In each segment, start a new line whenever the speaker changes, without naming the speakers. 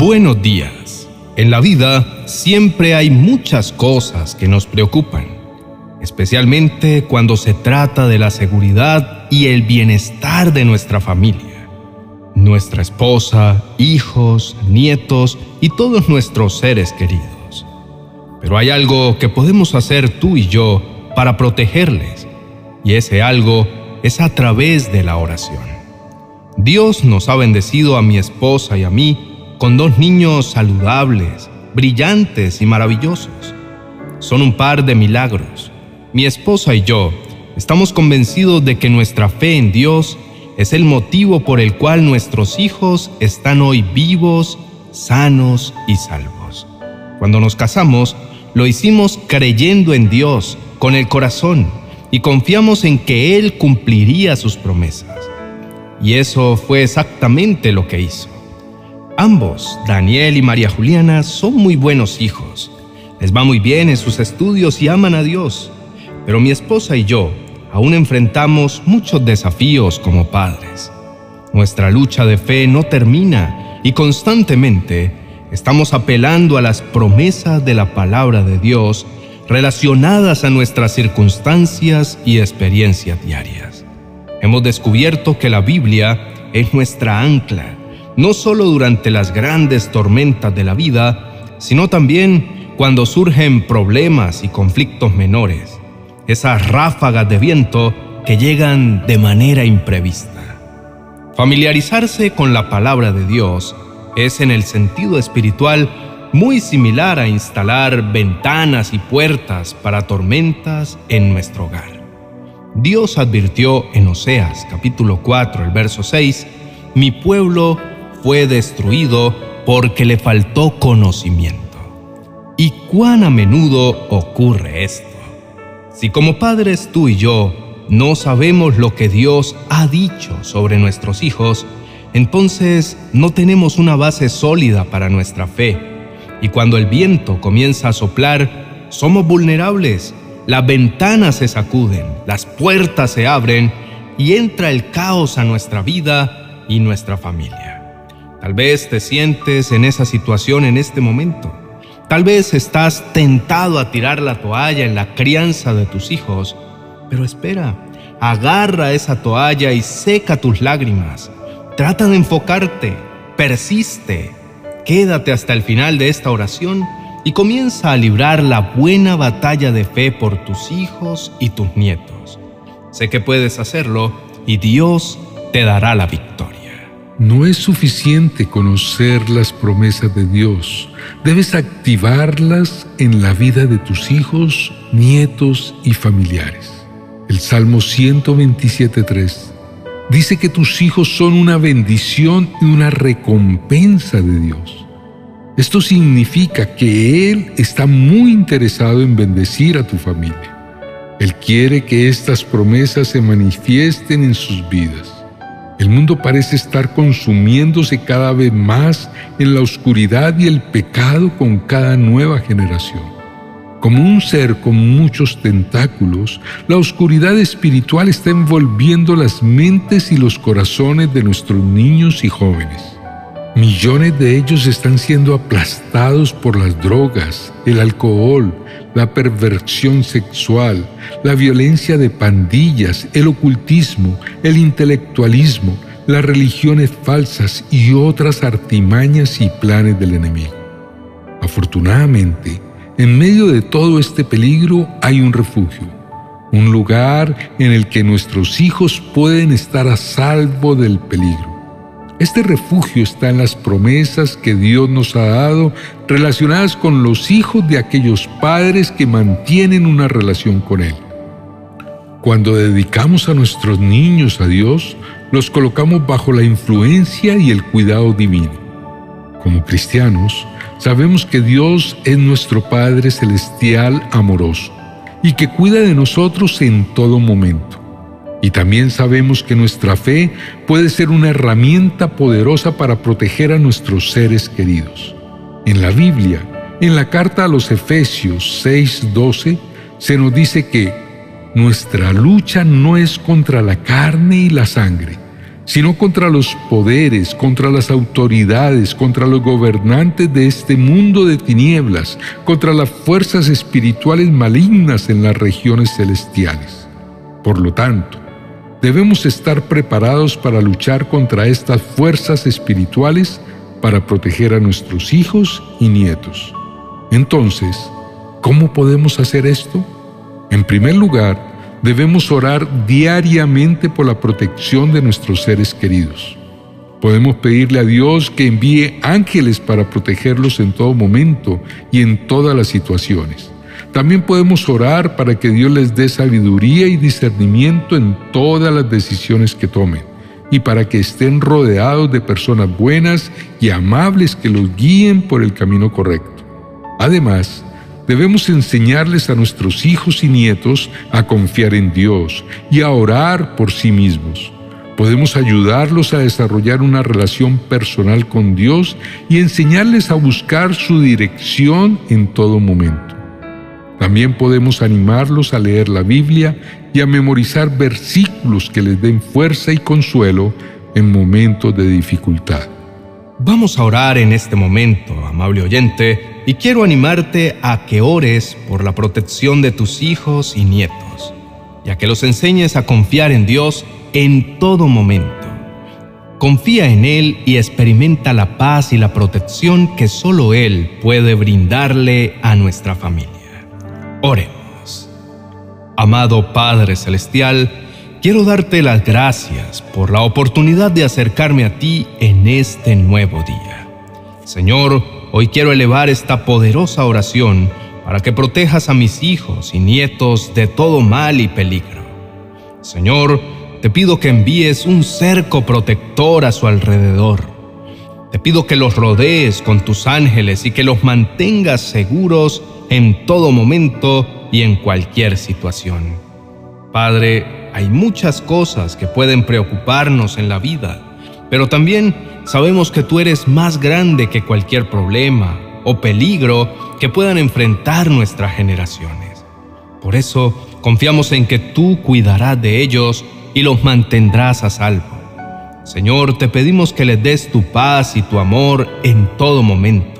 Buenos días. En la vida siempre hay muchas cosas que nos preocupan, especialmente cuando se trata de la seguridad y el bienestar de nuestra familia, nuestra esposa, hijos, nietos y todos nuestros seres queridos. Pero hay algo que podemos hacer tú y yo para protegerles, y ese algo es a través de la oración. Dios nos ha bendecido a mi esposa y a mí con dos niños saludables, brillantes y maravillosos. Son un par de milagros. Mi esposa y yo estamos convencidos de que nuestra fe en Dios es el motivo por el cual nuestros hijos están hoy vivos, sanos y salvos. Cuando nos casamos, lo hicimos creyendo en Dios con el corazón y confiamos en que Él cumpliría sus promesas. Y eso fue exactamente lo que hizo. Ambos, Daniel y María Juliana, son muy buenos hijos. Les va muy bien en sus estudios y aman a Dios. Pero mi esposa y yo aún enfrentamos muchos desafíos como padres. Nuestra lucha de fe no termina y constantemente estamos apelando a las promesas de la palabra de Dios relacionadas a nuestras circunstancias y experiencias diarias. Hemos descubierto que la Biblia es nuestra ancla no solo durante las grandes tormentas de la vida, sino también cuando surgen problemas y conflictos menores, esas ráfagas de viento que llegan de manera imprevista. Familiarizarse con la palabra de Dios es en el sentido espiritual muy similar a instalar ventanas y puertas para tormentas en nuestro hogar. Dios advirtió en Oseas capítulo 4, el verso 6, Mi pueblo fue destruido porque le faltó conocimiento. ¿Y cuán a menudo ocurre esto? Si como padres tú y yo no sabemos lo que Dios ha dicho sobre nuestros hijos, entonces no tenemos una base sólida para nuestra fe. Y cuando el viento comienza a soplar, somos vulnerables. Las ventanas se sacuden, las puertas se abren y entra el caos a nuestra vida y nuestra familia. Tal vez te sientes en esa situación en este momento. Tal vez estás tentado a tirar la toalla en la crianza de tus hijos. Pero espera, agarra esa toalla y seca tus lágrimas. Trata de enfocarte, persiste, quédate hasta el final de esta oración y comienza a librar la buena batalla de fe por tus hijos y tus nietos. Sé que puedes hacerlo y Dios te dará la victoria.
No es suficiente conocer las promesas de Dios, debes activarlas en la vida de tus hijos, nietos y familiares. El Salmo 127.3 dice que tus hijos son una bendición y una recompensa de Dios. Esto significa que Él está muy interesado en bendecir a tu familia. Él quiere que estas promesas se manifiesten en sus vidas. El mundo parece estar consumiéndose cada vez más en la oscuridad y el pecado con cada nueva generación. Como un ser con muchos tentáculos, la oscuridad espiritual está envolviendo las mentes y los corazones de nuestros niños y jóvenes. Millones de ellos están siendo aplastados por las drogas, el alcohol, la perversión sexual, la violencia de pandillas, el ocultismo, el intelectualismo, las religiones falsas y otras artimañas y planes del enemigo. Afortunadamente, en medio de todo este peligro hay un refugio, un lugar en el que nuestros hijos pueden estar a salvo del peligro. Este refugio está en las promesas que Dios nos ha dado relacionadas con los hijos de aquellos padres que mantienen una relación con Él. Cuando dedicamos a nuestros niños a Dios, los colocamos bajo la influencia y el cuidado divino. Como cristianos, sabemos que Dios es nuestro Padre Celestial amoroso y que cuida de nosotros en todo momento. Y también sabemos que nuestra fe puede ser una herramienta poderosa para proteger a nuestros seres queridos. En la Biblia, en la carta a los Efesios 6:12, se nos dice que nuestra lucha no es contra la carne y la sangre, sino contra los poderes, contra las autoridades, contra los gobernantes de este mundo de tinieblas, contra las fuerzas espirituales malignas en las regiones celestiales. Por lo tanto, debemos estar preparados para luchar contra estas fuerzas espirituales para proteger a nuestros hijos y nietos. Entonces, ¿cómo podemos hacer esto? En primer lugar, debemos orar diariamente por la protección de nuestros seres queridos. Podemos pedirle a Dios que envíe ángeles para protegerlos en todo momento y en todas las situaciones. También podemos orar para que Dios les dé sabiduría y discernimiento en todas las decisiones que tomen y para que estén rodeados de personas buenas y amables que los guíen por el camino correcto. Además, debemos enseñarles a nuestros hijos y nietos a confiar en Dios y a orar por sí mismos. Podemos ayudarlos a desarrollar una relación personal con Dios y enseñarles a buscar su dirección en todo momento. También podemos animarlos a leer la Biblia y a memorizar versículos que les den fuerza y consuelo en momentos de dificultad.
Vamos a orar en este momento, amable oyente, y quiero animarte a que ores por la protección de tus hijos y nietos, y a que los enseñes a confiar en Dios en todo momento. Confía en Él y experimenta la paz y la protección que solo Él puede brindarle a nuestra familia. Oremos. Amado Padre Celestial, quiero darte las gracias por la oportunidad de acercarme a ti en este nuevo día. Señor, hoy quiero elevar esta poderosa oración para que protejas a mis hijos y nietos de todo mal y peligro. Señor, te pido que envíes un cerco protector a su alrededor. Te pido que los rodees con tus ángeles y que los mantengas seguros en todo momento y en cualquier situación. Padre, hay muchas cosas que pueden preocuparnos en la vida, pero también sabemos que tú eres más grande que cualquier problema o peligro que puedan enfrentar nuestras generaciones. Por eso confiamos en que tú cuidarás de ellos y los mantendrás a salvo. Señor, te pedimos que les des tu paz y tu amor en todo momento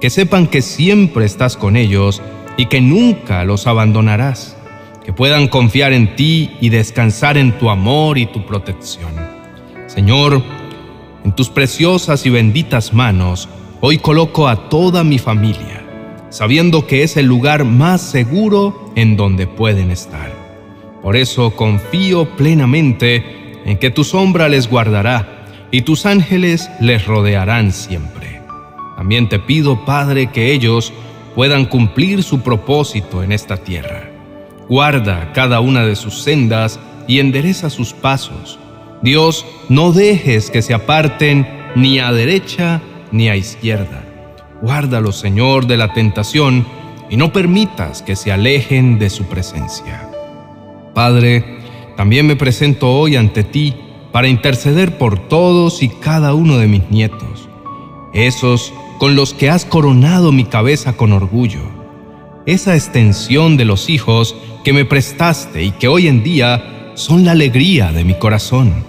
que sepan que siempre estás con ellos y que nunca los abandonarás, que puedan confiar en ti y descansar en tu amor y tu protección. Señor, en tus preciosas y benditas manos, hoy coloco a toda mi familia, sabiendo que es el lugar más seguro en donde pueden estar. Por eso confío plenamente en que tu sombra les guardará y tus ángeles les rodearán siempre. También te pido, Padre, que ellos puedan cumplir su propósito en esta tierra. Guarda cada una de sus sendas y endereza sus pasos. Dios, no dejes que se aparten ni a derecha ni a izquierda. Guárdalos, Señor, de la tentación y no permitas que se alejen de su presencia. Padre, también me presento hoy ante ti para interceder por todos y cada uno de mis nietos, esos con los que has coronado mi cabeza con orgullo, esa extensión de los hijos que me prestaste y que hoy en día son la alegría de mi corazón.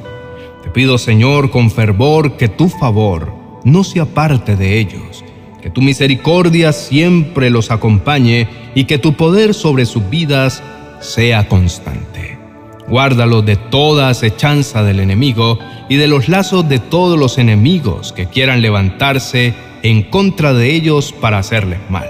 Te pido, Señor, con fervor que tu favor no se aparte de ellos, que tu misericordia siempre los acompañe y que tu poder sobre sus vidas sea constante. Guárdalo de toda acechanza del enemigo y de los lazos de todos los enemigos que quieran levantarse en contra de ellos para hacerles mal.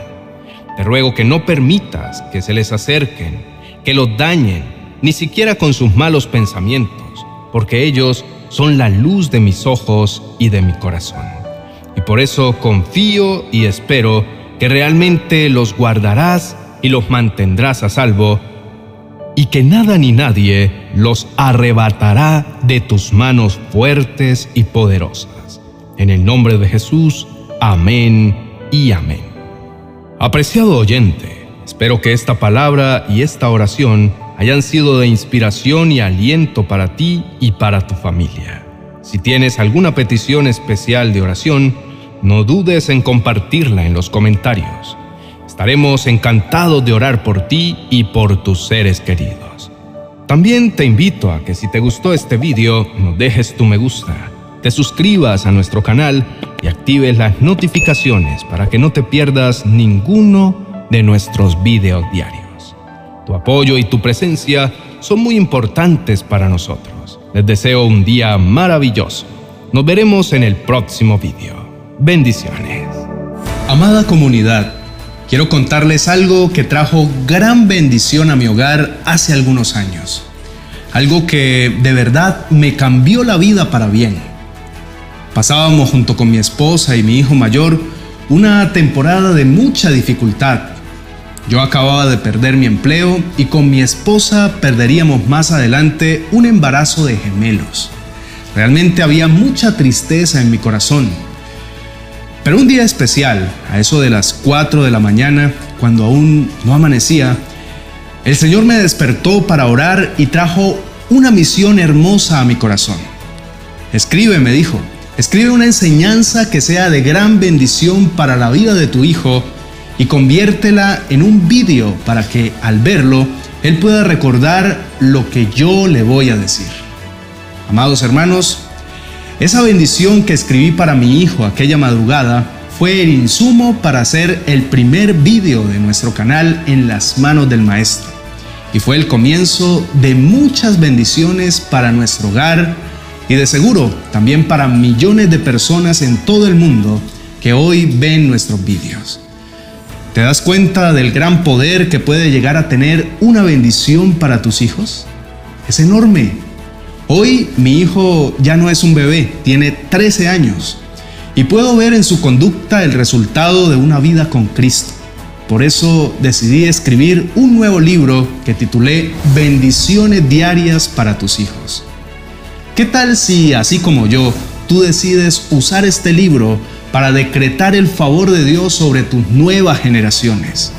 Te ruego que no permitas que se les acerquen, que los dañen, ni siquiera con sus malos pensamientos, porque ellos son la luz de mis ojos y de mi corazón. Y por eso confío y espero que realmente los guardarás y los mantendrás a salvo, y que nada ni nadie los arrebatará de tus manos fuertes y poderosas. En el nombre de Jesús, Amén y amén. Apreciado oyente, espero que esta palabra y esta oración hayan sido de inspiración y aliento para ti y para tu familia. Si tienes alguna petición especial de oración, no dudes en compartirla en los comentarios. Estaremos encantados de orar por ti y por tus seres queridos.
También te invito a que si te gustó este video, nos dejes tu me gusta, te suscribas a nuestro canal y actives las notificaciones para que no te pierdas ninguno de nuestros videos diarios. Tu apoyo y tu presencia son muy importantes para nosotros. Les deseo un día maravilloso. Nos veremos en el próximo video. Bendiciones.
Amada comunidad, quiero contarles algo que trajo gran bendición a mi hogar hace algunos años. Algo que de verdad me cambió la vida para bien. Pasábamos junto con mi esposa y mi hijo mayor una temporada de mucha dificultad. Yo acababa de perder mi empleo y con mi esposa perderíamos más adelante un embarazo de gemelos. Realmente había mucha tristeza en mi corazón pero un día especial, a eso de las 4 de la mañana, cuando aún no amanecía, el Señor me despertó para orar y trajo una misión hermosa a mi corazón. Escribe, me dijo, escribe una enseñanza que sea de gran bendición para la vida de tu hijo y conviértela en un vídeo para que al verlo él pueda recordar lo que yo le voy a decir. Amados hermanos, esa bendición que escribí para mi hijo aquella madrugada fue el insumo para hacer el primer vídeo de nuestro canal en las manos del maestro. Y fue el comienzo de muchas bendiciones para nuestro hogar y de seguro también para millones de personas en todo el mundo que hoy ven nuestros vídeos. ¿Te das cuenta del gran poder que puede llegar a tener una bendición para tus hijos? Es enorme Hoy mi hijo ya no es un bebé, tiene 13 años y puedo ver en su conducta el resultado de una vida con Cristo. Por eso decidí escribir un nuevo libro que titulé Bendiciones Diarias para tus hijos. ¿Qué tal si, así como yo, tú decides usar este libro para decretar el favor de Dios sobre tus nuevas generaciones?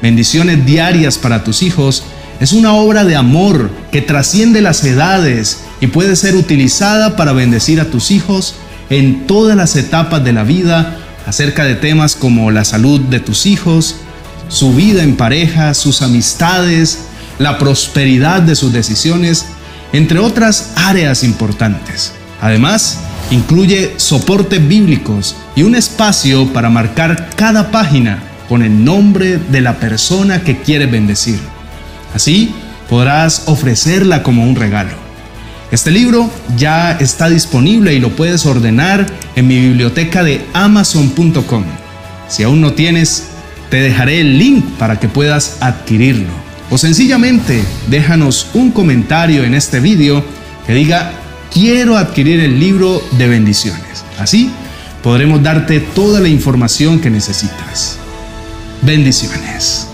Bendiciones diarias para tus hijos es una obra de amor que trasciende las edades y puede ser utilizada para bendecir a tus hijos en todas las etapas de la vida acerca de temas como la salud de tus hijos, su vida en pareja, sus amistades, la prosperidad de sus decisiones, entre otras áreas importantes. Además, incluye soportes bíblicos y un espacio para marcar cada página con el nombre de la persona que quiere bendecir. Así podrás ofrecerla como un regalo. Este libro ya está disponible y lo puedes ordenar en mi biblioteca de amazon.com. Si aún no tienes, te dejaré el link para que puedas adquirirlo. O sencillamente déjanos un comentario en este video que diga quiero adquirir el libro de bendiciones. Así podremos darte toda la información que necesitas. Bendiciones.